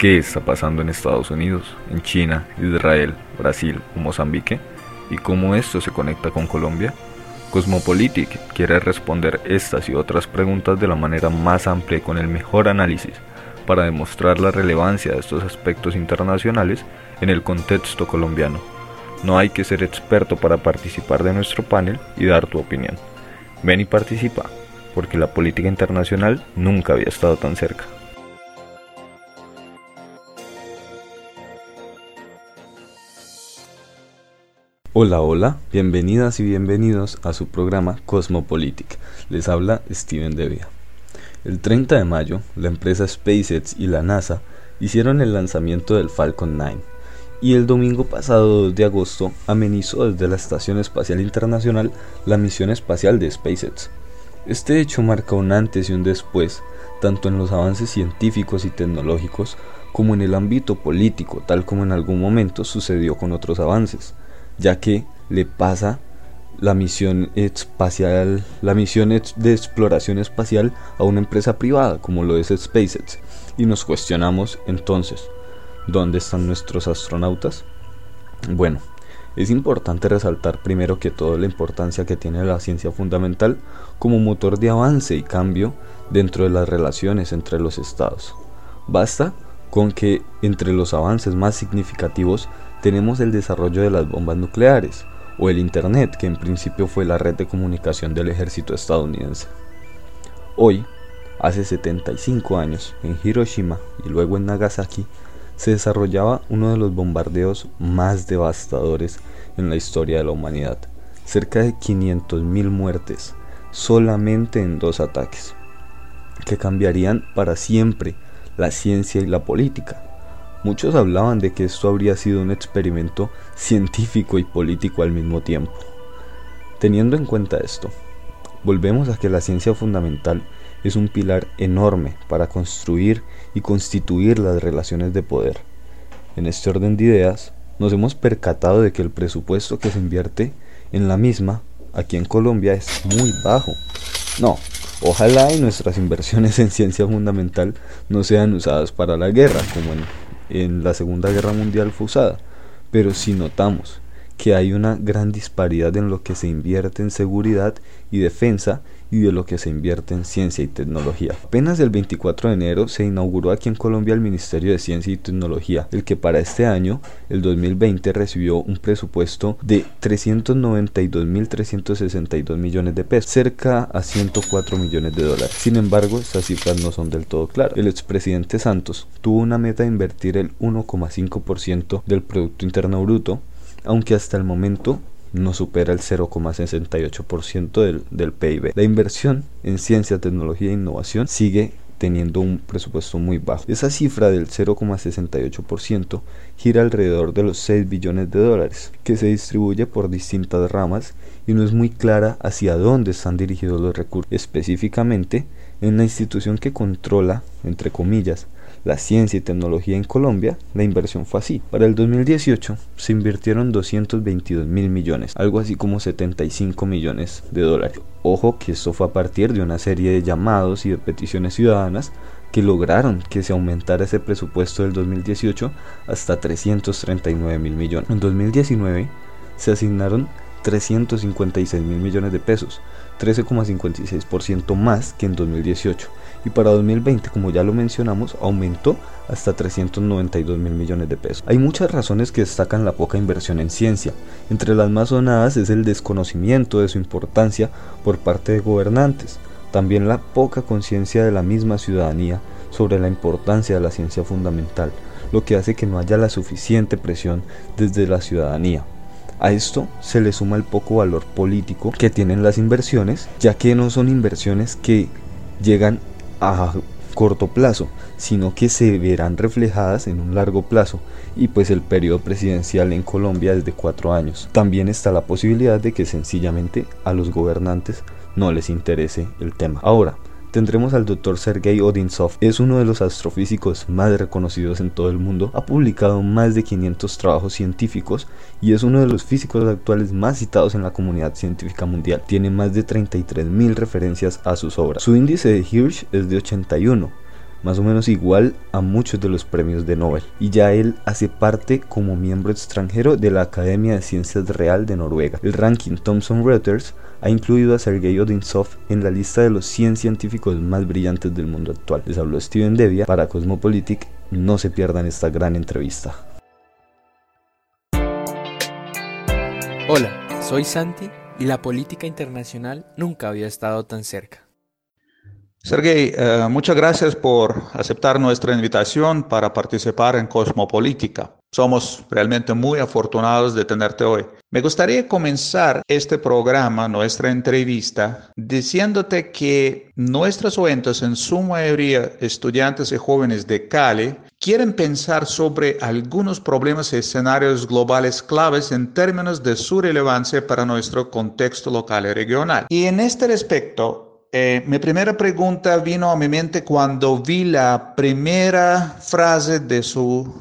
¿Qué está pasando en Estados Unidos, en China, Israel, Brasil o Mozambique? ¿Y cómo esto se conecta con Colombia? Cosmopolitic quiere responder estas y otras preguntas de la manera más amplia y con el mejor análisis para demostrar la relevancia de estos aspectos internacionales en el contexto colombiano. No hay que ser experto para participar de nuestro panel y dar tu opinión. Ven y participa, porque la política internacional nunca había estado tan cerca. Hola, hola, bienvenidas y bienvenidos a su programa Cosmopolitic. Les habla Steven Devia. El 30 de mayo, la empresa SpaceX y la NASA hicieron el lanzamiento del Falcon 9 y el domingo pasado 2 de agosto amenizó desde la Estación Espacial Internacional la misión espacial de SpaceX. Este hecho marca un antes y un después, tanto en los avances científicos y tecnológicos como en el ámbito político, tal como en algún momento sucedió con otros avances, ya que le pasa la misión espacial, la misión de exploración espacial a una empresa privada como lo es SpaceX. Y nos cuestionamos entonces, ¿dónde están nuestros astronautas? Bueno, es importante resaltar primero que todo la importancia que tiene la ciencia fundamental como motor de avance y cambio dentro de las relaciones entre los estados. Basta con que entre los avances más significativos tenemos el desarrollo de las bombas nucleares, o el Internet, que en principio fue la red de comunicación del ejército estadounidense. Hoy, hace 75 años, en Hiroshima y luego en Nagasaki, se desarrollaba uno de los bombardeos más devastadores en la historia de la humanidad. Cerca de 500.000 muertes, solamente en dos ataques, que cambiarían para siempre la ciencia y la política. Muchos hablaban de que esto habría sido un experimento científico y político al mismo tiempo. Teniendo en cuenta esto, volvemos a que la ciencia fundamental es un pilar enorme para construir y constituir las relaciones de poder. En este orden de ideas, nos hemos percatado de que el presupuesto que se invierte en la misma aquí en Colombia es muy bajo. No, ojalá y nuestras inversiones en ciencia fundamental no sean usadas para la guerra, como en en la Segunda Guerra Mundial fue usada, pero si notamos que hay una gran disparidad en lo que se invierte en seguridad y defensa y de lo que se invierte en ciencia y tecnología. Apenas el 24 de enero se inauguró aquí en Colombia el Ministerio de Ciencia y Tecnología, el que para este año, el 2020, recibió un presupuesto de 392.362 millones de pesos, cerca a 104 millones de dólares. Sin embargo, estas cifras no son del todo claras. El expresidente Santos tuvo una meta de invertir el 1,5% del Producto Interno Bruto, aunque hasta el momento no supera el 0,68% del, del PIB. La inversión en ciencia, tecnología e innovación sigue teniendo un presupuesto muy bajo. Esa cifra del 0,68% gira alrededor de los 6 billones de dólares, que se distribuye por distintas ramas y no es muy clara hacia dónde están dirigidos los recursos. Específicamente, en la institución que controla, entre comillas, la ciencia y tecnología en Colombia, la inversión fue así. Para el 2018 se invirtieron 222 mil millones, algo así como 75 millones de dólares. Ojo que esto fue a partir de una serie de llamados y de peticiones ciudadanas que lograron que se aumentara ese presupuesto del 2018 hasta 339 mil millones. En 2019 se asignaron 356 mil millones de pesos, 13,56% más que en 2018 y para 2020, como ya lo mencionamos, aumentó hasta 392 mil millones de pesos. Hay muchas razones que destacan la poca inversión en ciencia. Entre las más sonadas es el desconocimiento de su importancia por parte de gobernantes, también la poca conciencia de la misma ciudadanía sobre la importancia de la ciencia fundamental, lo que hace que no haya la suficiente presión desde la ciudadanía. A esto se le suma el poco valor político que tienen las inversiones, ya que no son inversiones que llegan a corto plazo, sino que se verán reflejadas en un largo plazo y pues el periodo presidencial en Colombia es de cuatro años. También está la posibilidad de que sencillamente a los gobernantes no les interese el tema. Ahora, tendremos al Dr. Sergei Odintsov. Es uno de los astrofísicos más reconocidos en todo el mundo. Ha publicado más de 500 trabajos científicos y es uno de los físicos actuales más citados en la comunidad científica mundial. Tiene más de 33.000 referencias a sus obras. Su índice de Hirsch es de 81 más o menos igual a muchos de los premios de Nobel. Y ya él hace parte como miembro extranjero de la Academia de Ciencias Real de Noruega. El ranking Thomson Reuters ha incluido a Sergei Odinsov en la lista de los 100 científicos más brillantes del mundo actual. Les habló Steven Devia para Cosmopolitic. No se pierdan esta gran entrevista. Hola, soy Santi y la política internacional nunca había estado tan cerca. Sergei, eh, muchas gracias por aceptar nuestra invitación para participar en Cosmopolítica. Somos realmente muy afortunados de tenerte hoy. Me gustaría comenzar este programa, nuestra entrevista, diciéndote que nuestros oyentes, en su mayoría estudiantes y jóvenes de Cali, quieren pensar sobre algunos problemas y escenarios globales claves en términos de su relevancia para nuestro contexto local y regional. Y en este respecto, eh, mi primera pregunta vino a mi mente cuando vi la primera frase de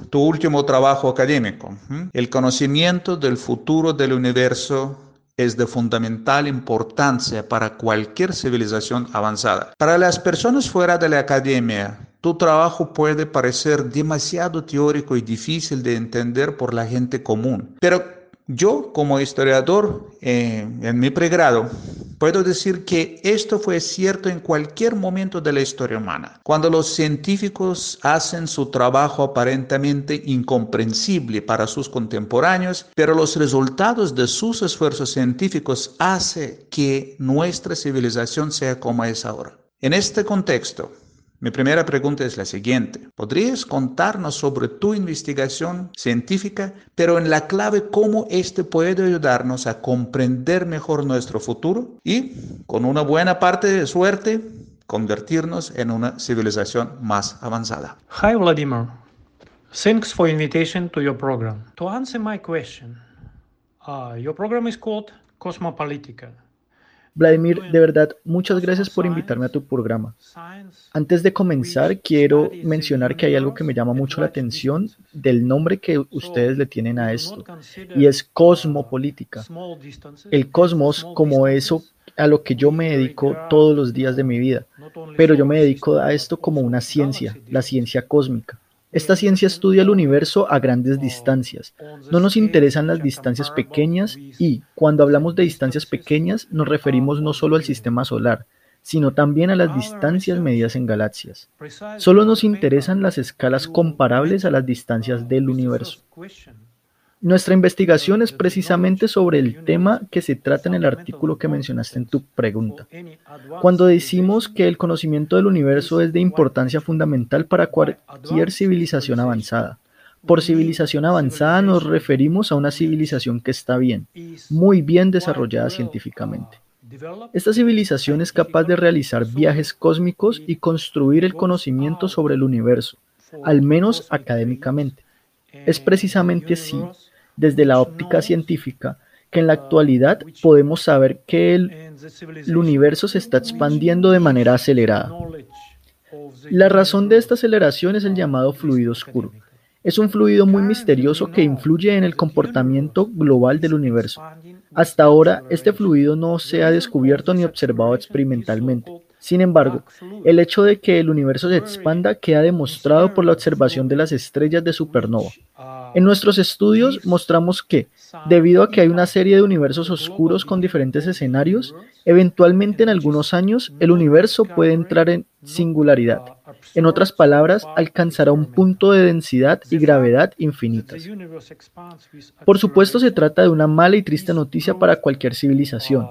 tu último trabajo académico. El conocimiento del futuro del universo es de fundamental importancia para cualquier civilización avanzada. Para las personas fuera de la academia, tu trabajo puede parecer demasiado teórico y difícil de entender por la gente común, pero yo, como historiador, eh, en mi pregrado, puedo decir que esto fue cierto en cualquier momento de la historia humana. Cuando los científicos hacen su trabajo aparentemente incomprensible para sus contemporáneos, pero los resultados de sus esfuerzos científicos hacen que nuestra civilización sea como es ahora. En este contexto, mi primera pregunta es la siguiente. ¿Podrías contarnos sobre tu investigación científica, pero en la clave cómo este puede ayudarnos a comprender mejor nuestro futuro y, con una buena parte de suerte, convertirnos en una civilización más avanzada? Hi Vladimir. Thanks for invitation to your program. To answer my question, uh, your program is called Cosmopolitica. Vladimir, de verdad, muchas gracias por invitarme a tu programa. Antes de comenzar, quiero mencionar que hay algo que me llama mucho la atención del nombre que ustedes le tienen a esto, y es cosmopolítica. El cosmos como eso a lo que yo me dedico todos los días de mi vida, pero yo me dedico a esto como una ciencia, la ciencia cósmica. Esta ciencia estudia el universo a grandes distancias. No nos interesan las distancias pequeñas y, cuando hablamos de distancias pequeñas, nos referimos no solo al sistema solar, sino también a las distancias medidas en galaxias. Solo nos interesan las escalas comparables a las distancias del universo. Nuestra investigación es precisamente sobre el tema que se trata en el artículo que mencionaste en tu pregunta. Cuando decimos que el conocimiento del universo es de importancia fundamental para cualquier civilización avanzada, por civilización avanzada nos referimos a una civilización que está bien, muy bien desarrollada científicamente. Esta civilización es capaz de realizar viajes cósmicos y construir el conocimiento sobre el universo, al menos académicamente. Es precisamente así desde la óptica científica que en la actualidad podemos saber que el, universo se está expandiendo de manera acelerada. La razón de esta aceleración es el llamado fluido oscuro. Es un fluido muy misterioso que influye en el comportamiento global del universo. Hasta ahora, este fluido no se ha descubierto ni observado experimentalmente. Sin embargo, el hecho de que el universo se expanda queda demostrado por la observación de las estrellas de supernova. En nuestros estudios mostramos que, debido a que hay una serie de universos oscuros con diferentes escenarios, eventualmente en algunos años el universo puede entrar en singularidad. En otras palabras, alcanzará un punto de densidad y gravedad infinitas. Por supuesto, se trata de una mala y triste noticia para cualquier civilización,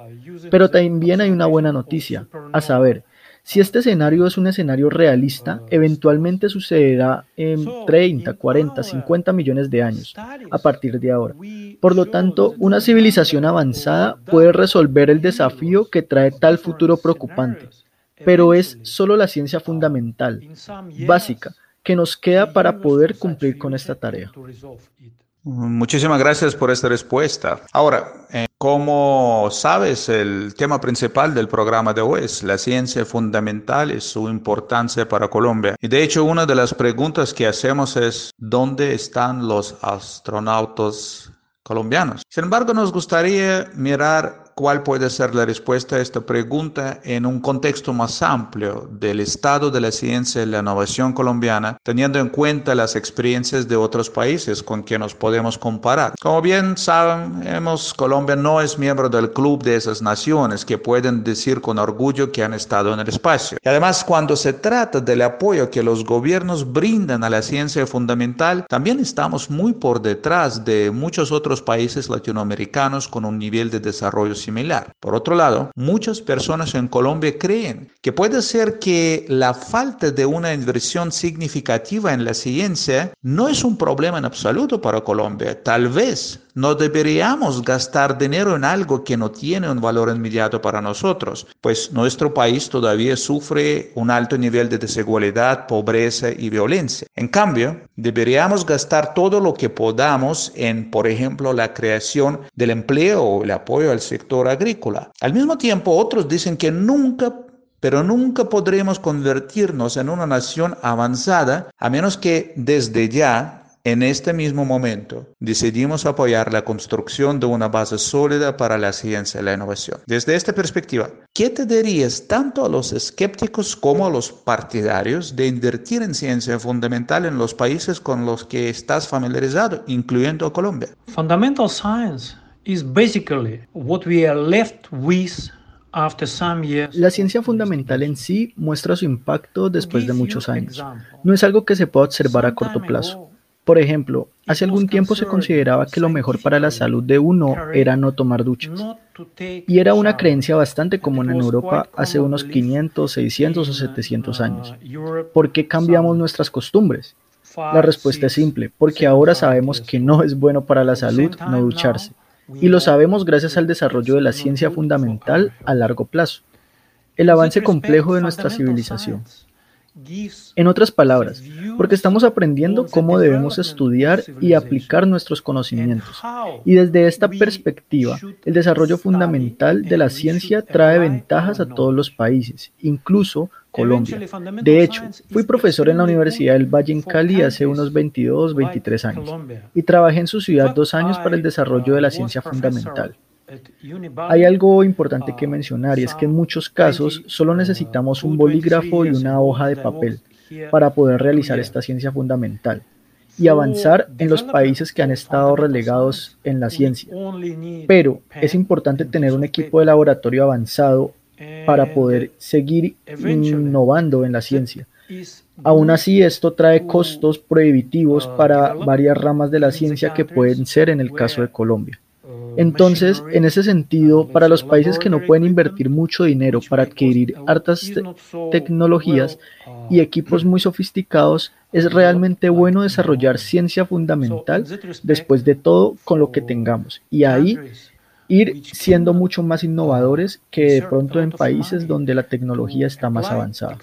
pero también hay una buena noticia, a saber, si este escenario es un escenario realista, eventualmente sucederá en 30, 40, 50 millones de años, a partir de ahora. Por lo tanto, una civilización avanzada puede resolver el desafío que trae tal futuro preocupante, pero es solo la ciencia fundamental, básica, que nos queda para poder cumplir con esta tarea. Muchísimas gracias por esta respuesta. Ahora, eh, como sabes, el tema principal del programa de hoy es la ciencia fundamental y su importancia para Colombia. Y de hecho, una de las preguntas que hacemos es, ¿dónde están los astronautas colombianos? Sin embargo, nos gustaría mirar cuál puede ser la respuesta a esta pregunta en un contexto más amplio del estado de la ciencia y la innovación colombiana, teniendo en cuenta las experiencias de otros países con quienes nos podemos comparar. Como bien saben, hemos, Colombia no es miembro del club de esas naciones que pueden decir con orgullo que han estado en el espacio. Y además, cuando se trata del apoyo que los gobiernos brindan a la ciencia fundamental, también estamos muy por detrás de muchos otros países latinoamericanos con un nivel de desarrollo Por otro lado, muchas personas en Colombia creen que puede ser que la falta de una inversión significativa en la ciencia no es un problema en absoluto para Colombia. Tal vez no deberíamos gastar dinero en algo que no tiene un valor inmediato para nosotros, pues nuestro país todavía sufre un alto nivel de desigualdad, pobreza y violencia. En cambio, deberíamos gastar todo lo que podamos en, por ejemplo, la creación del empleo o el apoyo al sector agrícola. Al mismo tiempo, otros dicen que nunca pero nunca podremos convertirnos en una nación avanzada a menos que desde ya en este mismo momento, decidimos apoyar la construcción de una base sólida para la ciencia y la innovación. Desde esta perspectiva, ¿qué te dirías tanto a los escépticos como a los partidarios de invertir en ciencia fundamental en los países con los que estás familiarizado, incluyendo Colombia? Fundamental science is basically what we are left with la ciencia fundamental en sí muestra su impacto después de muchos años. No es algo que se pueda observar a corto plazo. Por ejemplo, hace algún tiempo se consideraba que lo mejor para la salud de uno era no tomar duchas. Y era una creencia bastante común en Europa hace unos 500, 600 o 700 años. ¿Por qué cambiamos nuestras costumbres? La respuesta es simple, porque ahora sabemos que no es bueno para la salud no ducharse. Y lo sabemos gracias al desarrollo de la ciencia fundamental a largo plazo. El avance complejo de nuestra civilización. En otras palabras, porque estamos aprendiendo cómo debemos estudiar y aplicar nuestros conocimientos. Y desde esta perspectiva, el desarrollo fundamental de la ciencia trae ventajas a todos los países, incluso Colombia. De hecho, fui profesor en la Universidad del Valle en Cali hace unos 22, 23 años y trabajé en su ciudad dos años para el desarrollo de la ciencia fundamental. Hay algo importante que mencionar y es que en muchos casos solo necesitamos un bolígrafo y una hoja de papel para poder realizar esta ciencia fundamental y avanzar en los países que han estado relegados en la ciencia. Pero es importante tener un equipo de laboratorio avanzado para poder seguir innovando en la ciencia. Aún así, esto trae costos prohibitivos para varias ramas de la ciencia que pueden ser en el caso de Colombia. Entonces, en ese sentido, para los países que no pueden invertir mucho dinero para adquirir hartas tecnologías y equipos muy sofisticados, es realmente bueno desarrollar ciencia fundamental después de todo con lo que tengamos. Y ahí ir siendo mucho más innovadores que de pronto en países donde la tecnología está más avanzada.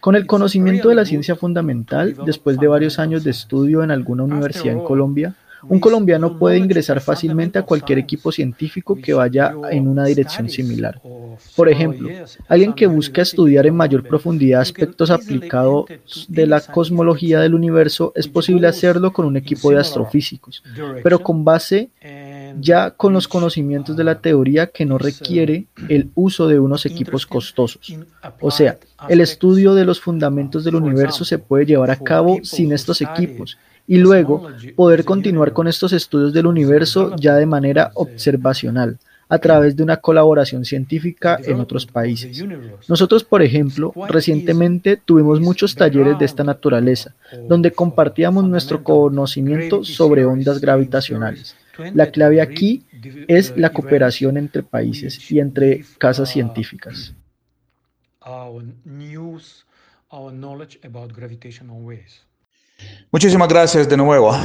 Con el conocimiento de la ciencia fundamental, después de varios años de estudio en alguna universidad en Colombia, un colombiano puede ingresar fácilmente a cualquier equipo científico que vaya en una dirección similar. Por ejemplo, alguien que busca estudiar en mayor profundidad aspectos aplicados de la cosmología del universo es posible hacerlo con un equipo de astrofísicos, pero con base ya con los conocimientos de la teoría que no requiere el uso de unos equipos costosos. O sea, el estudio de los fundamentos del universo se puede llevar a cabo sin estos equipos y luego poder continuar con estos estudios del universo ya de manera observacional a través de una colaboración científica en otros países. Nosotros, por ejemplo, recientemente tuvimos muchos talleres de esta naturaleza, donde compartíamos nuestro conocimiento sobre ondas gravitacionales. La clave aquí es la cooperación entre países y entre casas científicas. Muchísimas gracias de nuevo.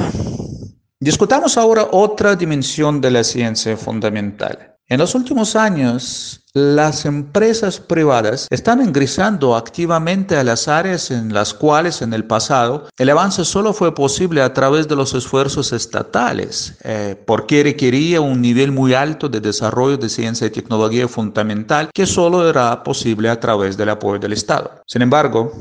Discutamos ahora otra dimensión de la ciencia fundamental. En los últimos años, las empresas privadas están ingresando activamente a las áreas en las cuales en el pasado el avance solo fue posible a través de los esfuerzos estatales, eh, porque requería un nivel muy alto de desarrollo de ciencia y tecnología fundamental que solo era posible a través del apoyo del Estado. Sin embargo,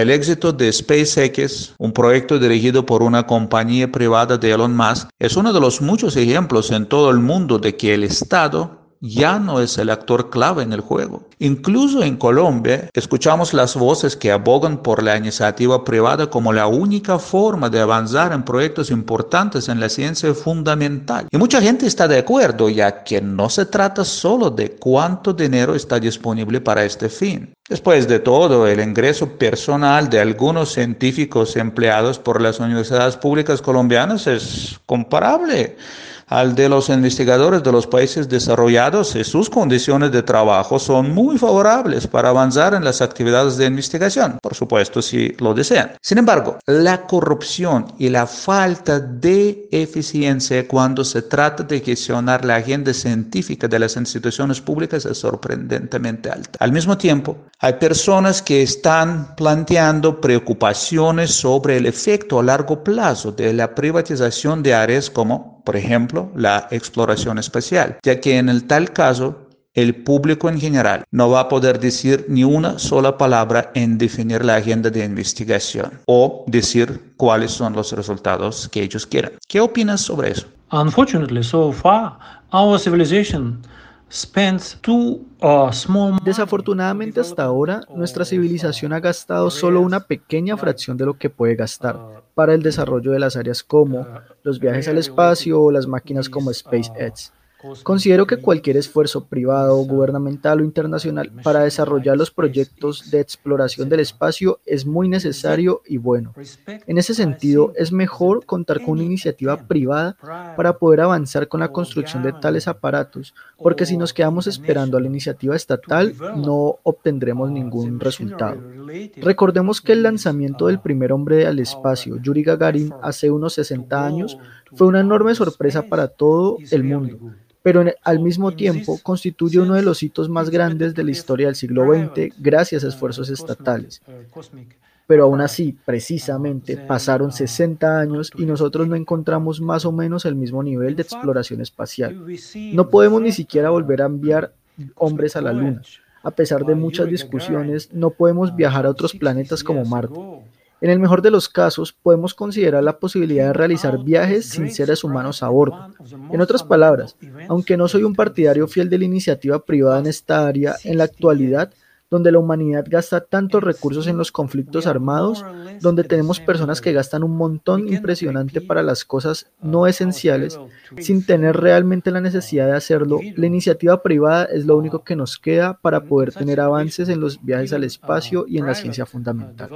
el éxito de SpaceX, un proyecto dirigido por una compañía privada de Elon Musk, es uno de los muchos ejemplos en todo el mundo de que el Estado ya no es el actor clave en el juego. Incluso en Colombia, escuchamos las voces que abogan por la iniciativa privada como la única forma de avanzar en proyectos importantes en la ciencia fundamental. Y mucha gente está de acuerdo, ya que no se trata solo de cuánto dinero está disponible para este fin. Después de todo, el ingreso personal de algunos científicos empleados por las universidades públicas colombianas es comparable al de los investigadores de los países desarrollados sus condiciones de trabajo son muy favorables para avanzar en las actividades de investigación, por supuesto, si lo desean. Sin embargo, la corrupción y la falta de eficiencia cuando se trata de gestionar la agenda científica de las instituciones públicas es sorprendentemente alta. Al mismo tiempo, hay personas que están planteando preocupaciones sobre el efecto a largo plazo de la privatización de áreas como por ejemplo, la exploración espacial, ya que en el tal caso el público en general no va a poder decir ni una sola palabra en definir la agenda de investigación o decir cuáles son los resultados que ellos quieran. ¿Qué opinas sobre eso? Desafortunadamente hasta ahora, nuestra civilización ha gastado solo una pequeña fracción de lo que puede gastar para el desarrollo de las áreas como los viajes al espacio o las máquinas como SpaceX. Considero que cualquier esfuerzo privado, gubernamental o internacional para desarrollar los proyectos de exploración del espacio es muy necesario y bueno. En ese sentido, es mejor contar con una iniciativa privada para poder avanzar con la construcción de tales aparatos, porque si nos quedamos esperando a la iniciativa estatal, no obtendremos ningún resultado. Recordemos que el lanzamiento del primer hombre al espacio, Yuri Gagarin, hace unos 60 años, fue una enorme sorpresa para todo el mundo pero al mismo tiempo constituye uno de los hitos más grandes de la historia del siglo XX gracias a esfuerzos estatales. Pero aún así, precisamente, pasaron 60 años y nosotros no encontramos más o menos el mismo nivel de exploración espacial. No podemos ni siquiera volver a enviar hombres a la Luna. A pesar de muchas discusiones, no podemos viajar a otros planetas como Marte. En el mejor de los casos, podemos considerar la posibilidad de realizar viajes sin seres humanos a bordo. En otras palabras, aunque no soy un partidario fiel de la iniciativa privada en esta área, en la actualidad donde la humanidad gasta tantos recursos en los conflictos armados, donde tenemos personas que gastan un montón impresionante para las cosas no esenciales, sin tener realmente la necesidad de hacerlo, la iniciativa privada es lo único que nos queda para poder tener avances en los viajes al espacio y en la ciencia fundamental.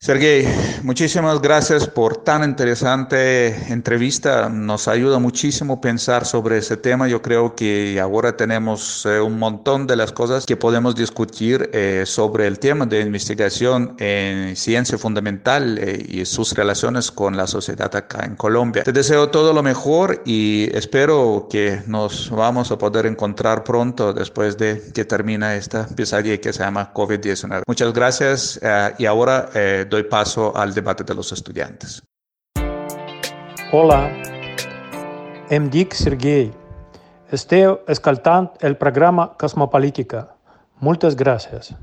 Sergey, muchísimas gracias por tan interesante entrevista. Nos ayuda muchísimo pensar sobre ese tema. Yo creo que ahora tenemos eh, un montón de las cosas que podemos discutir eh, sobre el tema de investigación en ciencia fundamental eh, y sus relaciones con la sociedad acá en Colombia. Te deseo todo lo mejor y espero que nos vamos a poder encontrar pronto después de que termine esta pesadilla que se llama COVID-19. Muchas gracias y ahora doy paso al debate de los estudiantes. Hola, em dic Sergei. Esteu escoltant el programa Cosmopolítica. Muchas gracias.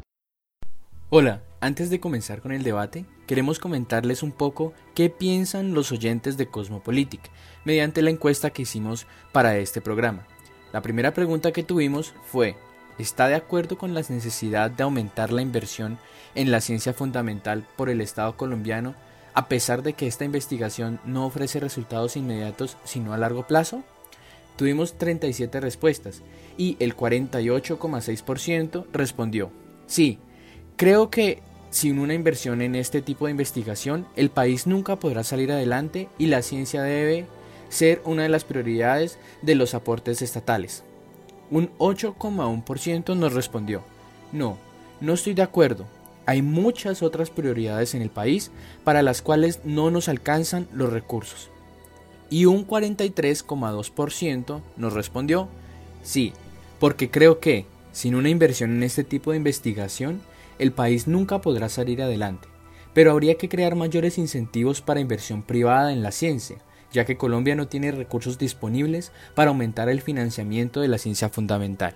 Hola, antes de comenzar con el debate, queremos comentarles un poco qué piensan los oyentes de Cosmopolitic mediante la encuesta que hicimos para este programa. La primera pregunta que tuvimos fue, ¿está de acuerdo con la necesidad de aumentar la inversión en la ciencia fundamental por el Estado colombiano, a pesar de que esta investigación no ofrece resultados inmediatos sino a largo plazo? Tuvimos 37 respuestas y el 48,6% respondió, sí, creo que sin una inversión en este tipo de investigación, el país nunca podrá salir adelante y la ciencia debe ser una de las prioridades de los aportes estatales. Un 8,1% nos respondió, no, no estoy de acuerdo, hay muchas otras prioridades en el país para las cuales no nos alcanzan los recursos. Y un 43,2% nos respondió, sí, porque creo que, sin una inversión en este tipo de investigación, el país nunca podrá salir adelante. Pero habría que crear mayores incentivos para inversión privada en la ciencia, ya que Colombia no tiene recursos disponibles para aumentar el financiamiento de la ciencia fundamental.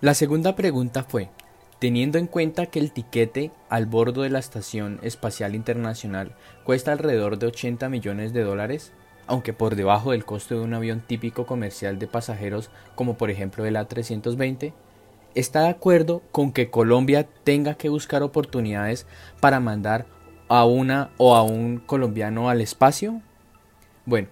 La segunda pregunta fue, Teniendo en cuenta que el tiquete al bordo de la Estación Espacial Internacional cuesta alrededor de 80 millones de dólares, aunque por debajo del costo de un avión típico comercial de pasajeros como por ejemplo el A320, está de acuerdo con que Colombia tenga que buscar oportunidades para mandar a una o a un colombiano al espacio? Bueno,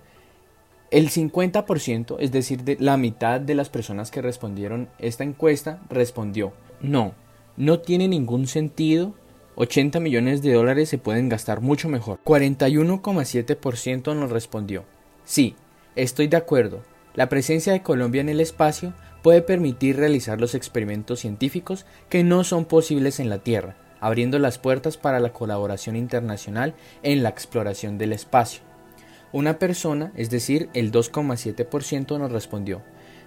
el 50%, es decir, de la mitad de las personas que respondieron esta encuesta, respondió no, no tiene ningún sentido 80 millones de dólares se pueden gastar mucho mejor. 41,7% nos respondió. Sí, estoy de acuerdo. La presencia de Colombia en el espacio puede permitir realizar los experimentos científicos que no son posibles en la Tierra, abriendo las puertas para la colaboración internacional en la exploración del espacio. Una persona, es decir, el 2,7% nos respondió.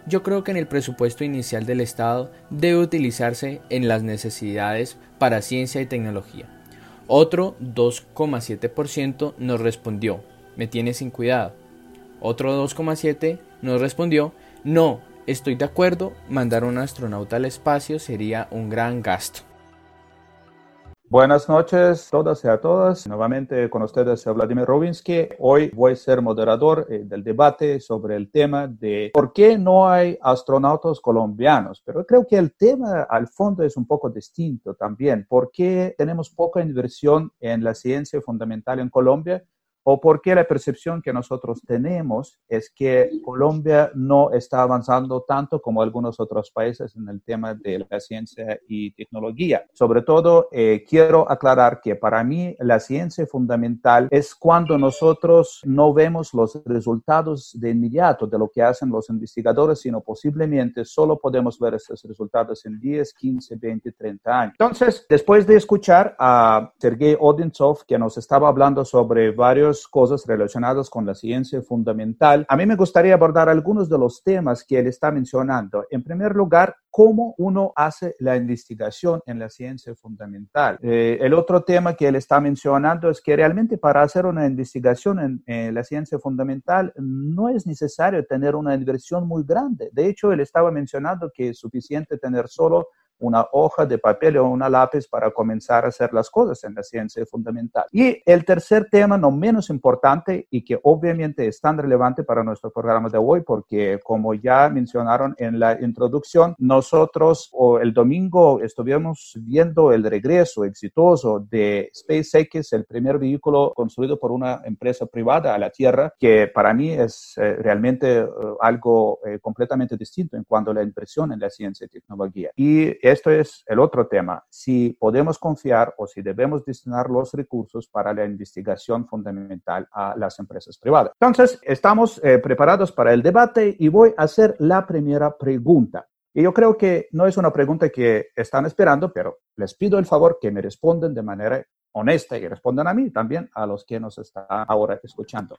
Yo creo que en el presupuesto inicial del Estado debe utilizarse en las necesidades para ciencia y tecnología. Otro 2,7% nos respondió, me tiene sin cuidado. Otro 2,7% nos respondió, no, estoy de acuerdo, mandar un astronauta al espacio sería un gran gasto. Buenas noches a todas y a todas. Nuevamente con ustedes Vladimir Robinsky. Hoy voy a ser moderador eh, del debate sobre el tema de por qué no hay astronautas colombianos. Pero creo que el tema al fondo es un poco distinto también. ¿Por qué tenemos poca inversión en la ciencia fundamental en Colombia? O por qué la percepción que nosotros tenemos es que Colombia no está avanzando tanto como algunos otros países en el tema de la ciencia y tecnología. Sobre todo, eh, quiero aclarar que para mí la ciencia fundamental es cuando nosotros no vemos los resultados de inmediato de lo que hacen los investigadores, sino posiblemente solo podemos ver esos resultados en 10, 15, 20, 30 años. Entonces, después de escuchar a Sergei Odintsov, que nos estaba hablando sobre varios cosas relacionadas con la ciencia fundamental. A mí me gustaría abordar algunos de los temas que él está mencionando. En primer lugar, cómo uno hace la investigación en la ciencia fundamental. Eh, el otro tema que él está mencionando es que realmente para hacer una investigación en, en, la ciencia fundamental no es necesario tener una inversión muy grande. De hecho, él estaba mencionando que es suficiente tener solo una hoja de papel o una lápiz para comenzar a hacer las cosas en la ciencia fundamental. Y el tercer tema, no menos importante y que obviamente es tan relevante para nuestro programa de hoy, porque como ya mencionaron en la introducción, nosotros o el domingo estuvimos viendo el regreso exitoso de SpaceX, el primer vehículo construido por una empresa privada a la Tierra, que para mí es eh, realmente eh, algo eh, completamente distinto en cuanto a la impresión en la ciencia y tecnología. Y esto es el otro tema, si podemos confiar o si debemos destinar los recursos para la investigación fundamental a las empresas privadas. Entonces, estamos eh, preparados para el debate y voy a hacer la primera pregunta. Y yo creo que no es una pregunta que están esperando, pero les pido el favor que me respondan de manera honesta y respondan a mí también, a los que nos están ahora escuchando.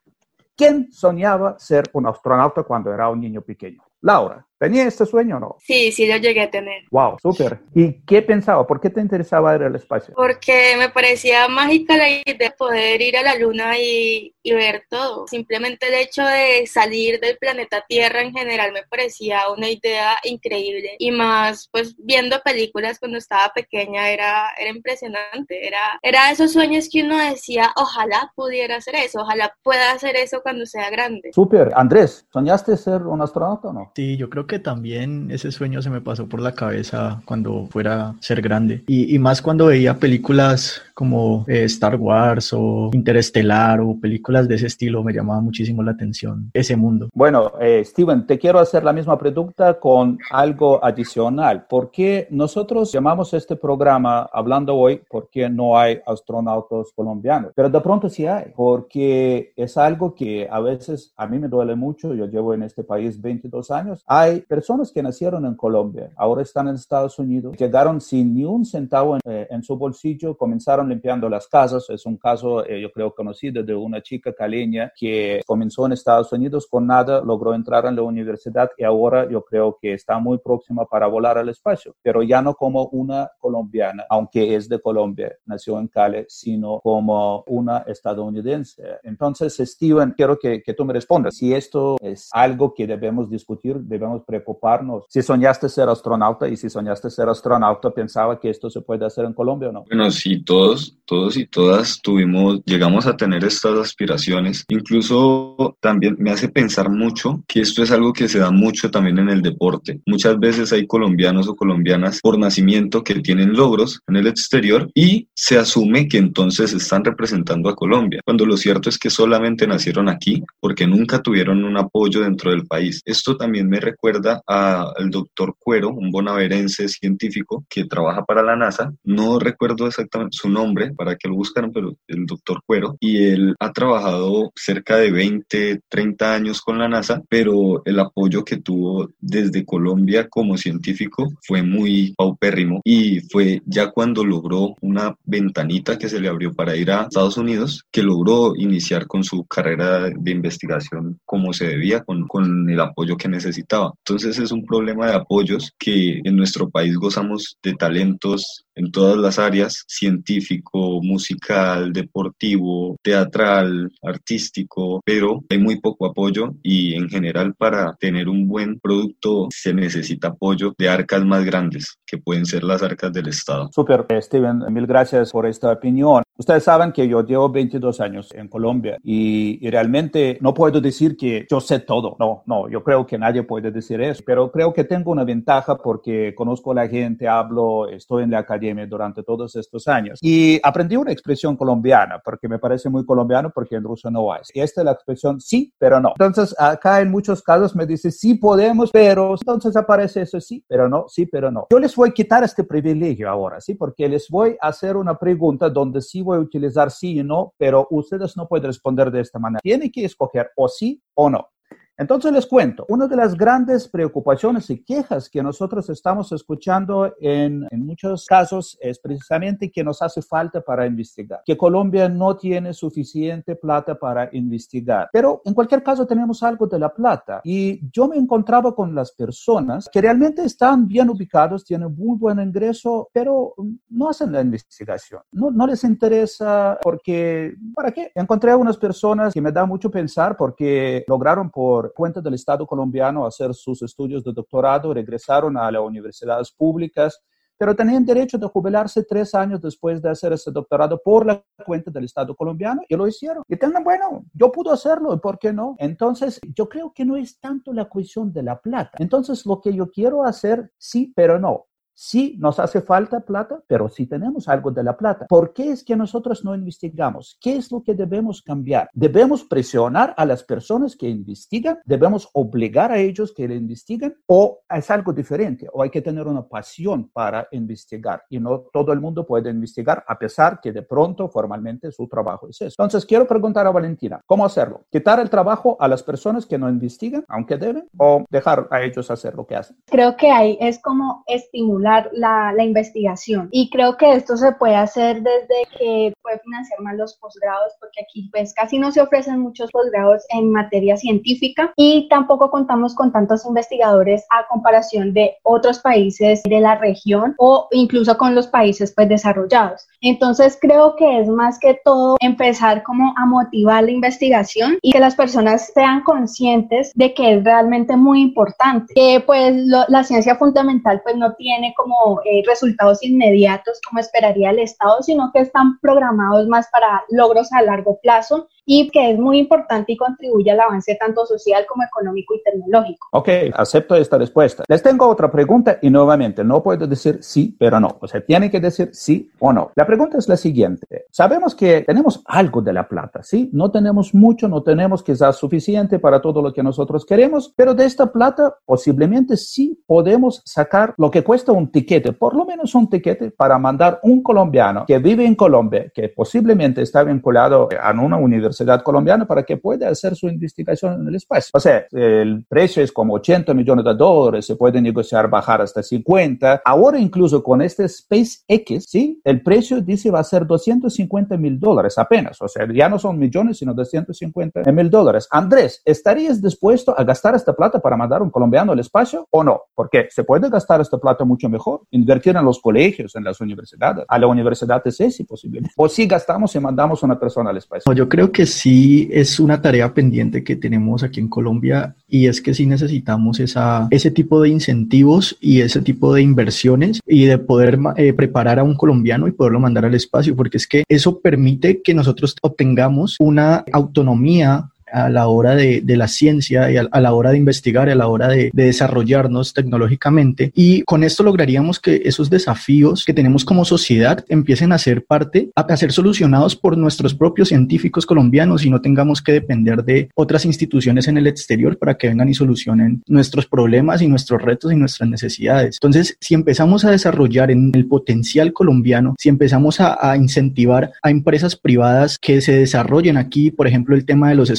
¿Quién soñaba ser un astronauta cuando era un niño pequeño? Laura, ¿tenía este sueño o no? Sí, sí, lo llegué a tener. Wow, súper. ¿Y qué pensaba? ¿Por qué te interesaba ir al espacio? Porque me parecía mágica la idea de poder ir a la luna y, y, ver todo. Simplemente el hecho de salir del planeta Tierra en general me parecía una idea increíble. Y más, pues viendo películas cuando estaba pequeña era, era impresionante. Era, era esos sueños que uno decía, ojalá pudiera hacer eso, ojalá pueda hacer eso cuando sea grande. Súper. Andrés, ¿soñaste ser un astronauta o no? Sí, yo creo que también ese sueño se me pasó por la cabeza cuando fuera ser grande. Y, y más cuando veía películas como eh, Star Wars o Interestelar o películas de ese estilo, me llamaba muchísimo la atención ese mundo. Bueno, eh, Steven, te quiero hacer la misma pregunta con algo adicional. ¿Por qué nosotros llamamos este programa hablando hoy por qué no hay astronautas colombianos? Pero de pronto sí hay, porque es algo que a veces a mí me duele mucho. Yo llevo en este país 22 años. Hay personas que nacieron en Colombia, ahora están en Estados Unidos, llegaron sin ni un centavo en, eh, en su bolsillo, comenzaron limpiando las casas. Es un caso, eh, yo creo, conocido de una chica caleña que comenzó en Estados Unidos con nada, logró entrar en la universidad y ahora yo creo que está muy próxima para volar al espacio, pero ya no como una colombiana, aunque es de Colombia, nació en Cali, sino como una estadounidense. Entonces, Steven, quiero que, que tú me respondas si esto es algo que debemos discutir, debemos preocuparnos. Si soñaste ser astronauta y si soñaste ser astronauta, pensaba que esto se puede hacer en Colombia o no. Bueno, sí, todos, todos y todas tuvimos, llegamos a tener estas aspiraciones. Incluso también me hace pensar mucho que esto es algo que se da mucho también en el deporte. Muchas veces hay colombianos o colombianas por nacimiento que tienen logros en el exterior y se asume que entonces están representando a Colombia, cuando lo cierto es que solamente nacieron aquí porque nunca tuvieron un apoyo dentro del país. Esto también me recuerda al doctor Cuero, un bonaverense científico que trabaja para la NASA. No recuerdo exactamente su nombre para que lo buscaran, pero el doctor Cuero. Y él ha trabajado cerca de 20, 30 años con la NASA, pero el apoyo que tuvo desde Colombia como científico fue muy paupérrimo y fue ya cuando logró una ventanita que se le abrió para ir a Estados Unidos que logró iniciar con su carrera de investigación como se debía, con, con el apoyo que necesitaba. Entonces es un problema de apoyos que en nuestro país gozamos de talentos en todas las áreas, científico, musical, deportivo, teatral, artístico, pero hay muy poco apoyo y en general para tener un buen producto se necesita apoyo de arcas más grandes, que pueden ser las arcas del Estado. Super, Steven, mil gracias por esta opinión. Ustedes saben que yo llevo 22 años en Colombia y, y, realmente no puedo decir que yo sé todo. No, no, yo creo que nadie puede decir eso, pero creo que tengo una ventaja porque conozco a la gente, hablo, estoy en la academia durante todos estos años y aprendí una expresión colombiana porque me parece muy colombiano porque en ruso no hay. Y esta es la expresión sí, pero no. Entonces, acá en muchos casos me dice sí podemos, pero entonces aparece eso sí, pero no, sí, pero no. Yo les voy a quitar este privilegio ahora, ¿sí? Porque les voy a hacer una pregunta donde sí voy utilizar sí y no, pero ustedes no pueden responder de esta manera. Tienen que escoger o sí o no. Entonces les cuento, una de las grandes preocupaciones y quejas que nosotros estamos escuchando en, en, muchos casos es precisamente que nos hace falta para investigar, que Colombia no tiene suficiente plata para investigar. Pero en cualquier caso tenemos algo de la plata y yo me encontraba con las personas que realmente están bien ubicados, tienen muy buen ingreso, pero no hacen la investigación, no, no les interesa porque, ¿para qué? Encontré a unas personas que me da mucho pensar porque lograron por cuenta del Estado colombiano hacer sus estudios de doctorado, regresaron a las universidades públicas, pero tenían derecho de jubilarse tres años después de hacer ese doctorado por la cuenta del Estado colombiano y lo hicieron. Y tengan, bueno, yo puedo hacerlo, ¿por qué no? Entonces, yo creo que no es tanto la cuestión de la plata. Entonces, lo que yo quiero hacer, sí, pero no. Sí nos hace falta plata, pero sí tenemos algo de la plata. ¿Por qué es que nosotros no investigamos? ¿Qué es lo que debemos cambiar? ¿Debemos presionar a las personas que investigan? ¿Debemos obligar a ellos que le investiguen? ¿O es algo diferente? ¿O hay que tener una pasión para investigar? Y no todo el mundo puede investigar a pesar que de pronto formalmente su trabajo es eso. Entonces, quiero preguntar a Valentina, ¿cómo hacerlo? ¿Quitar el trabajo a las personas que no investigan, aunque deben? ¿O dejar a ellos hacer lo que hacen? Creo que ahí es como estimular la, la, investigación. Y creo que esto se puede hacer desde que puede financiar más los posgrados, porque aquí pues casi no se ofrecen muchos posgrados en materia científica y tampoco contamos con tantos investigadores a comparación de otros países de la región o incluso con los países pues desarrollados. Entonces creo que es más que todo empezar como a motivar la investigación y que las personas sean conscientes de que es realmente muy importante, que pues lo, la ciencia fundamental pues no tiene como eh, resultados inmediatos como esperaría el Estado, sino que están programados más para logros a largo plazo y que es muy importante y contribuye al avance tanto social como económico y tecnológico. Ok, acepto esta respuesta. Les tengo otra pregunta y nuevamente no puedo decir sí, pero no. O sea, tiene que decir sí o no. La pregunta es la siguiente. Sabemos que tenemos algo de la plata, ¿sí? No tenemos mucho, no tenemos quizás suficiente para todo lo que nosotros queremos, pero de esta plata posiblemente sí podemos sacar lo que cuesta un tiquete, por lo menos un tiquete para mandar un colombiano que vive en Colombia, que posiblemente está vinculado a una universidad colombiana para que pueda hacer su investigación en el espacio. O sea, el precio es como 80 millones de dólares, se puede negociar bajar hasta 50. Ahora incluso con este SpaceX, ¿sí? El precio dice va a ser 250 mil dólares apenas. O sea, ya no son millones, sino 250 mil dólares. Andrés, ¿estarías dispuesto a gastar esta plata para mandar un colombiano al espacio o no? Porque se puede gastar esta plata mucho mejor, invertir en los colegios, en las universidades, a la universidad de CESI posiblemente. O si gastamos y mandamos una persona al espacio. yo creo que sí es una tarea pendiente que tenemos aquí en Colombia y es que sí necesitamos esa, ese tipo de incentivos y ese tipo de inversiones y de poder eh, preparar a un colombiano y poderlo mandar al espacio, porque es que eso permite que nosotros obtengamos una autonomía a la hora de, de la ciencia y a, la hora de investigar, a la hora de, de, desarrollarnos tecnológicamente. Y con esto lograríamos que esos desafíos que tenemos como sociedad empiecen a ser parte, a, ser solucionados por nuestros propios científicos colombianos y no tengamos que depender de otras instituciones en el exterior para que vengan y solucionen nuestros problemas y nuestros retos y nuestras necesidades. Entonces, si empezamos a desarrollar en el potencial colombiano, si empezamos a, a incentivar a empresas privadas que se desarrollen aquí, por ejemplo, el tema de los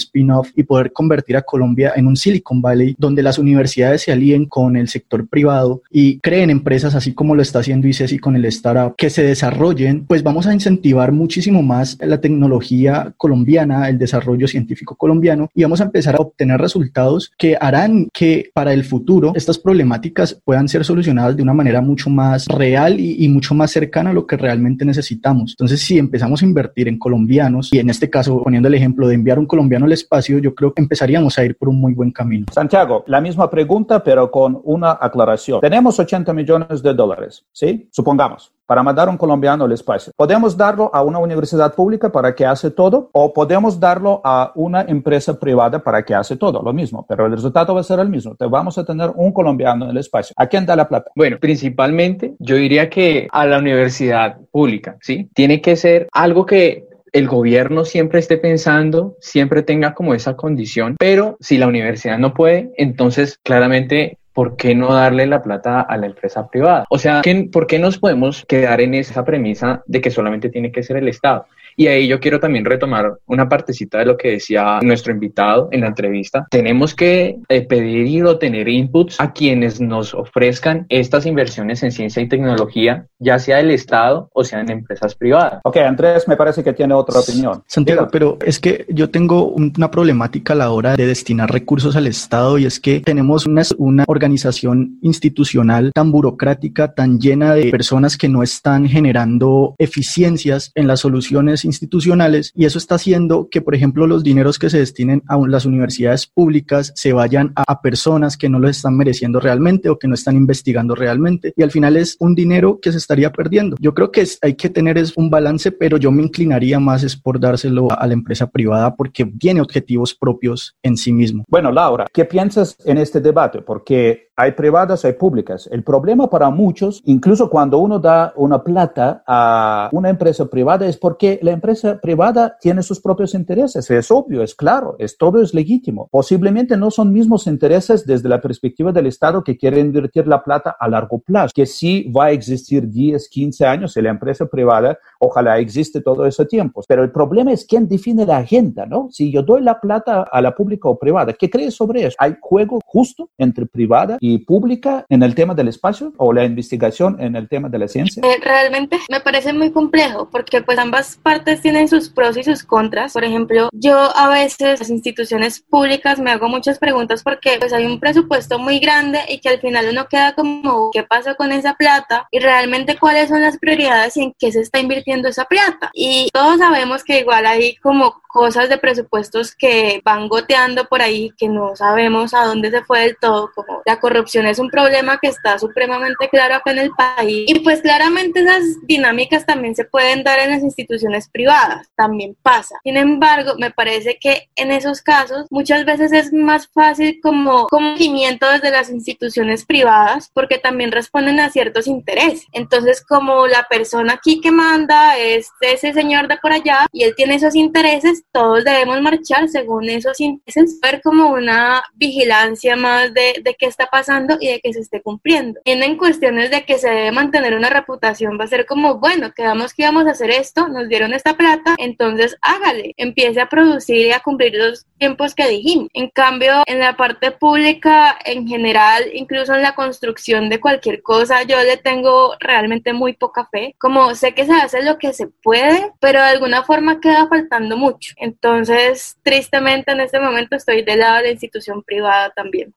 y poder convertir a Colombia en un Silicon Valley donde las universidades se alíen con el sector privado y creen empresas así como lo está haciendo ICESI con el startup que se desarrollen, pues vamos a incentivar muchísimo más la tecnología colombiana, el desarrollo científico colombiano y vamos a empezar a obtener resultados que harán que para el futuro estas problemáticas puedan ser solucionadas de una manera mucho más real y, y mucho más cercana a lo que realmente necesitamos. Entonces, si empezamos a invertir en colombianos y en este caso poniendo el ejemplo de enviar un colombiano al espacio, yo creo que empezaríamos a ir por un muy buen camino. Santiago, la misma pregunta, pero con una aclaración. Tenemos 80 millones de dólares, ¿sí? Supongamos para mandar un colombiano al espacio. ¿Podemos darlo a una universidad pública para que hace todo o podemos darlo a una empresa privada para que hace todo? Lo mismo, pero el resultado va a ser el mismo. Te vamos a tener un colombiano en el espacio. ¿A quién da la plata? Bueno, principalmente yo diría que a la universidad pública, ¿sí? Tiene que ser algo que el gobierno siempre esté pensando, siempre tenga como esa condición, pero si la universidad no puede, entonces claramente ¿por qué no darle la plata a la empresa privada? O sea, ¿por qué nos podemos quedar en esa premisa de que solamente tiene que ser el Estado? Y ahí yo quiero también retomar una partecita de lo que decía nuestro invitado en la entrevista. Tenemos que eh, pedir o tener inputs a quienes nos ofrezcan estas inversiones en ciencia y tecnología, ya sea del Estado o sea en empresas privadas. Ok, Andrés me parece que tiene otra opinión. Santiago, pero es que yo tengo una problemática a la hora de destinar recursos al Estado y es que tenemos una, una organización institucional tan burocrática, tan llena de personas que no están generando eficiencias en las soluciones institucionales y eso está haciendo que, por ejemplo, los dineros que se destinen a las universidades públicas se vayan a, personas que no lo están mereciendo realmente o que no están investigando realmente y al final es un dinero que se estaría perdiendo. Yo creo que hay que tener es un balance, pero yo me inclinaría más es por dárselo a, la empresa privada porque tiene objetivos propios en sí mismo. Bueno, Laura, ¿qué piensas en este debate? Porque hay privadas, hay públicas. El problema para muchos, incluso cuando uno da una plata a una empresa privada, es porque la empresa privada tiene sus propios intereses. Es obvio, es claro, es todo es legítimo. Posiblemente no son mismos intereses desde la perspectiva del Estado que quiere invertir la plata a largo plazo, que sí va a existir 10, 15 años y la empresa privada, ojalá existe todo ese tiempo. Pero el problema es quién define la agenda, ¿no? Si yo doy la plata a la pública o privada, ¿qué crees sobre eso? ¿Hay juego justo entre privada y pública en el tema del espacio o la investigación en el tema de la ciencia? Eh, realmente me parece muy complejo porque pues ambas partes tienen sus pros y sus contras. Por ejemplo, yo a veces las instituciones públicas me hago muchas preguntas porque pues hay un presupuesto muy grande y que al final uno queda como ¿qué pasó con esa plata? Y realmente cuáles son las prioridades y en qué se está invirtiendo esa plata. Y todos sabemos que igual hay como cosas de presupuestos que van goteando por ahí que no sabemos a dónde se fue del todo, como la corrupción es un problema que está supremamente claro acá en el país y pues claramente esas dinámicas también se pueden dar en las instituciones privadas, también pasa. Sin embargo, me parece que en esos casos muchas veces es más fácil como cumplimiento desde las instituciones privadas porque también responden a ciertos intereses. Entonces, como la persona aquí que manda es ese señor de por allá y él tiene esos intereses, todos debemos marchar según esos intereses, ver como una vigilancia más de, de qué está pasando y de que se esté cumpliendo. Y en cuestiones de que se debe mantener una reputación, va a ser como, bueno, quedamos que íbamos a hacer esto, nos dieron esta plata, entonces hágale, empiece a producir y a cumplir los tiempos que dijimos. En cambio, en la parte pública en general, incluso en la construcción de cualquier cosa, yo le tengo realmente muy poca fe. Como sé que se hace lo que se puede, pero de alguna forma queda faltando mucho. Entonces, tristemente en este momento estoy del lado de la institución privada también.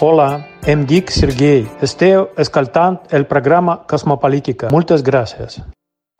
Hola, em dic Sergei. Esteu escoltant el programa Cosmopolítica. Muchas gracias.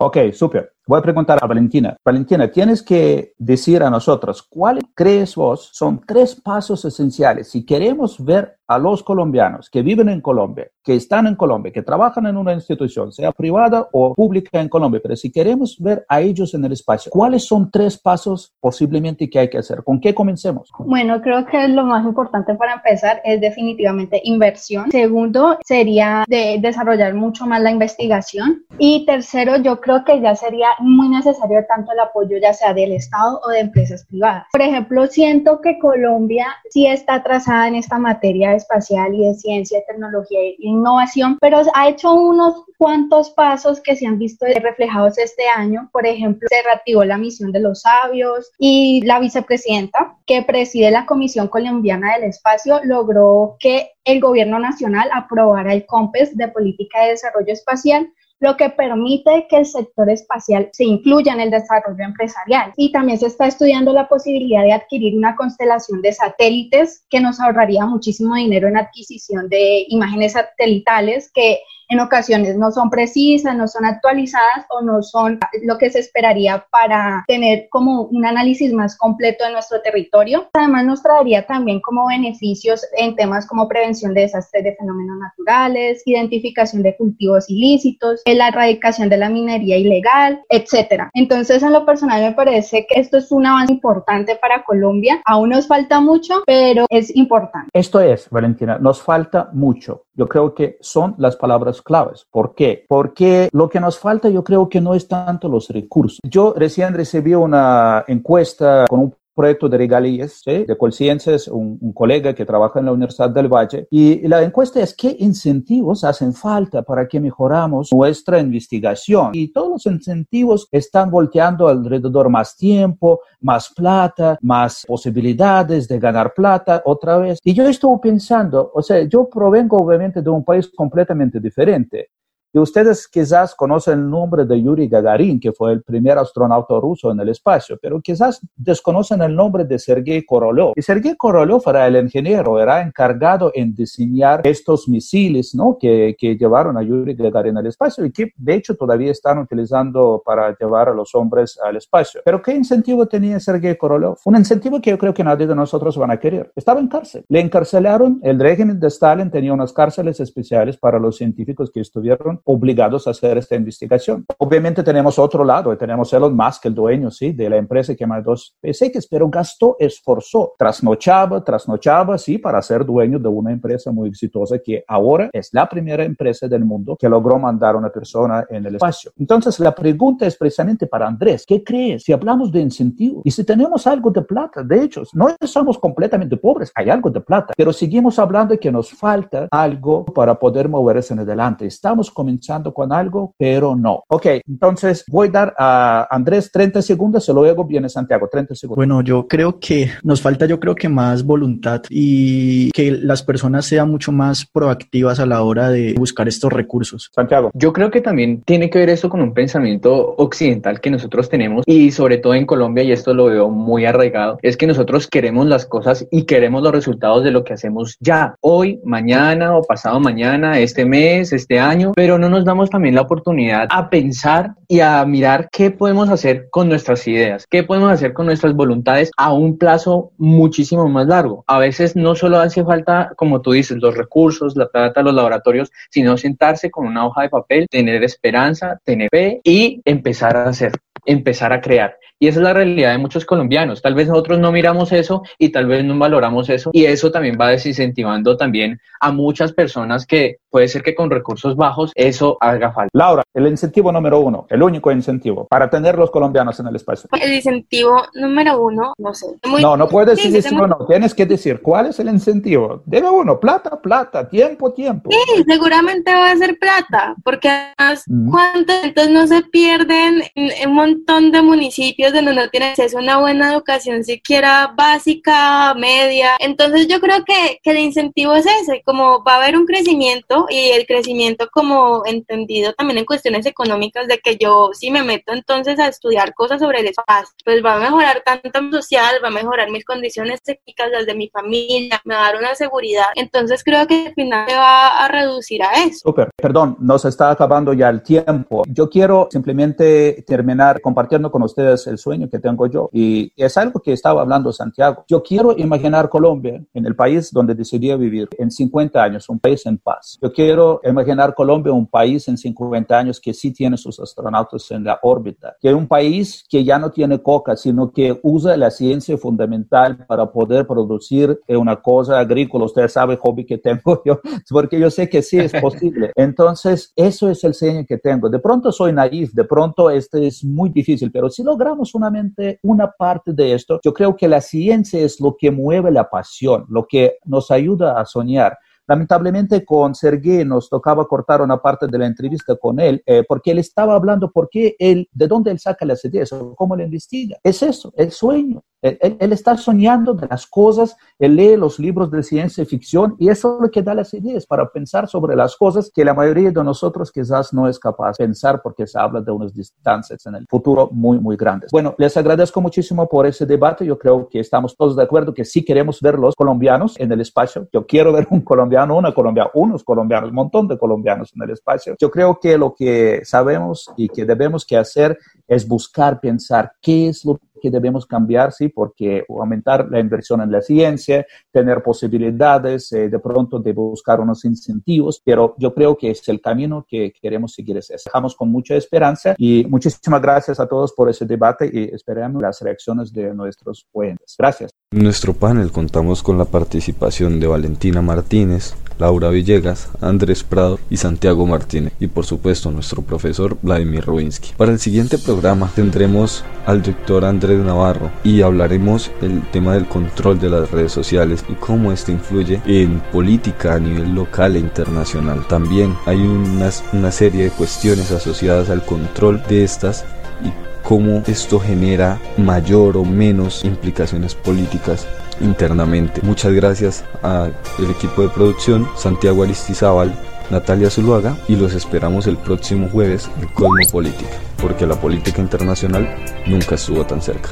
Ok, súper. Voy a preguntar a Valentina. Valentina, tienes que decir a nosotros, ¿cuáles crees vos son tres pasos esenciales si queremos ver a los colombianos que viven en Colombia, que están en Colombia, que trabajan en una institución, sea privada o pública en Colombia, pero si queremos ver a ellos en el espacio, ¿cuáles son tres pasos posiblemente que hay que hacer? ¿Con qué comencemos? Bueno, creo que lo más importante para empezar es definitivamente inversión. Segundo, sería de desarrollar mucho más la investigación. Y tercero, yo creo que ya sería muy necesario tanto el apoyo ya sea del Estado o de empresas privadas. Por ejemplo, siento que Colombia sí está atrasada en esta materia espacial y de ciencia, tecnología e innovación, pero ha hecho unos cuantos pasos que se han visto reflejados este año. Por ejemplo, se reactivó la misión de los sabios y la vicepresidenta que preside la Comisión Colombiana del Espacio logró que el gobierno nacional aprobara el COMPES de Política de Desarrollo Espacial lo que permite que el sector espacial se incluya en el desarrollo empresarial. Y también se está estudiando la posibilidad de adquirir una constelación de satélites que nos ahorraría muchísimo dinero en adquisición de imágenes satelitales que en ocasiones no son precisas, no son actualizadas o no son lo que se esperaría para tener como un análisis más completo de nuestro territorio. Además nos traería también como beneficios en temas como prevención de desastres de fenómenos naturales, identificación de cultivos ilícitos, la erradicación de la minería ilegal, etcétera. Entonces en lo personal me parece que esto es un avance importante para Colombia. Aún nos falta mucho, pero es importante. Esto es, Valentina, nos falta mucho. Yo creo que son las palabras claves. ¿Por qué? Porque lo que nos falta yo creo que no es tanto los recursos. Yo recién recibí una encuesta con un proyecto de regalías de Colciencias, un, un, colega que trabaja en la Universidad del Valle. Y la encuesta es qué incentivos hacen falta para que mejoramos nuestra investigación. Y todos los incentivos están volteando alrededor más tiempo, más plata, más posibilidades de ganar plata otra vez. Y yo estuve pensando, o sea, yo provengo obviamente de un país completamente diferente. Y ustedes quizás conocen el nombre de Yuri Gagarin, que fue el primer astronauta ruso en el espacio, pero quizás desconocen el nombre de Sergei Korolev. Y Sergei Korolev era el ingeniero, era encargado en diseñar estos misiles ¿no? que, que llevaron a Yuri Gagarin al espacio y que de hecho todavía están utilizando para llevar a los hombres al espacio. Pero ¿qué incentivo tenía Sergei Korolev? Un incentivo que yo creo que nadie de nosotros van a querer. Estaba en cárcel. Le encarcelaron, el régimen de Stalin tenía unas cárceles especiales para los científicos que estuvieron obligados a hacer esta investigación. Obviamente tenemos otro lado, tenemos Elon Musk, el dueño ¿sí? de la empresa que más dos PSX, pero gastó, esforzó, trasnochaba, trasnochaba, sí, para ser dueño de una empresa muy exitosa que ahora es la primera empresa del mundo que logró mandar a una persona en el espacio. Entonces, la pregunta es precisamente para Andrés, ¿qué crees? Si hablamos de incentivo y si tenemos algo de plata, de hecho, no somos completamente pobres, hay algo de plata, pero seguimos hablando de que nos falta algo para poder moverse en adelante. Estamos comenzando con algo, pero no. Ok, entonces voy a dar a Andrés 30 segundos y luego viene Santiago, 30 segundos. Bueno, yo creo que nos falta, yo creo que más voluntad y que las personas sean mucho más proactivas a la hora de buscar estos recursos. Santiago. Yo creo que también tiene que ver esto con un pensamiento occidental que nosotros tenemos y sobre todo en Colombia, y esto lo veo muy arraigado, es que nosotros queremos las cosas y queremos los resultados de lo que hacemos ya, hoy, mañana o pasado mañana, este mes, este año, pero no no nos damos también la oportunidad a pensar y a mirar qué podemos hacer con nuestras ideas, qué podemos hacer con nuestras voluntades a un plazo muchísimo más largo. A veces no solo hace falta, como tú dices, los recursos, la plata, los laboratorios, sino sentarse con una hoja de papel, tener esperanza, tener fe y empezar a hacer empezar a crear. Y esa es la realidad de muchos colombianos. Tal vez nosotros no miramos eso y tal vez no valoramos eso. Y eso también va desincentivando también a muchas personas que puede ser que con recursos bajos eso haga falta. Laura, el incentivo número uno, el único incentivo para tener los colombianos en el espacio. El incentivo número uno, no sé. no, no puedes decir o no. Tienes que decir cuál es el incentivo. Debe uno, plata, plata, tiempo, tiempo. Sí, seguramente va a ser plata, porque además, ¿cuántos no se pierden en un montón de municipios donde no tienen acceso a una buena educación siquiera básica, media. Entonces yo creo que, que el incentivo es ese, como va a haber un crecimiento y el crecimiento como entendido también en cuestiones económicas de que yo si me meto entonces a estudiar cosas sobre el espacio, pues va a mejorar tanto social, va a mejorar mis condiciones técnicas, las de mi familia, me va a dar una seguridad. Entonces creo que al final se va a reducir a eso. Súper. perdón, nos está acabando ya el tiempo. Yo quiero simplemente terminar compartiendo con ustedes el sueño que tengo yo y es algo que estaba hablando Santiago. Yo quiero imaginar Colombia en el país donde decidí vivir en 50 años, un país en paz. Yo quiero imaginar Colombia un país en 50 años que sí tiene sus astronautas en la órbita, que es un país que ya no tiene coca, sino que usa la ciencia fundamental para poder producir una cosa agrícola. Usted sabe, hobby que tengo yo, porque yo sé que sí es posible. Entonces, eso es el sueño que tengo. De pronto soy naif, de pronto este es muy difícil, pero si logramos solamente una parte de esto, yo creo que la ciencia es lo que mueve la pasión, lo que nos ayuda a soñar. Lamentablemente con Sergei nos tocaba cortar una parte de la entrevista con él eh, porque él estaba hablando por qué él, de dónde él saca las ideas o cómo le investiga. Es eso, el sueño. Él, está soñando de las cosas, él lee los libros de ciencia ficción y eso es lo que da las ideas para pensar sobre las cosas que la mayoría de nosotros quizás no es capaz de pensar porque se habla de unas distancias en el futuro muy, muy grandes. Bueno, les agradezco muchísimo por ese debate. Yo creo que estamos todos de acuerdo que sí queremos ver los colombianos en el espacio. Yo quiero ver un colombiano, una colombiana, unos colombianos, un montón de colombianos en el espacio. Yo creo que lo que sabemos y que debemos que hacer es buscar pensar qué es lo que debemos cambiar, sí, porque aumentar la inversión en la ciencia, tener posibilidades, eh, de pronto de buscar unos incentivos, pero yo creo que es el camino que queremos seguir. Dejamos con mucha esperanza y muchísimas gracias a todos por ese debate y esperamos las reacciones de nuestros oyentes. Gracias. Nuestro panel contamos con la participación de Valentina Martínez, Laura Villegas, Andrés Prado y Santiago Martínez y por supuesto nuestro profesor Vladimir Rubinsky. Para el siguiente programa tendremos al doctor Andrés Navarro y hablaremos el tema del control de las redes sociales y cómo esto influye en política a nivel local e internacional. También hay una, una serie de cuestiones asociadas al control de estas y cómo esto genera mayor o menos implicaciones políticas internamente. Muchas gracias al equipo de producción, Santiago Aristizábal, Natalia Zuluaga y los esperamos el próximo jueves en Cosmopolítica, porque la política internacional nunca estuvo tan cerca.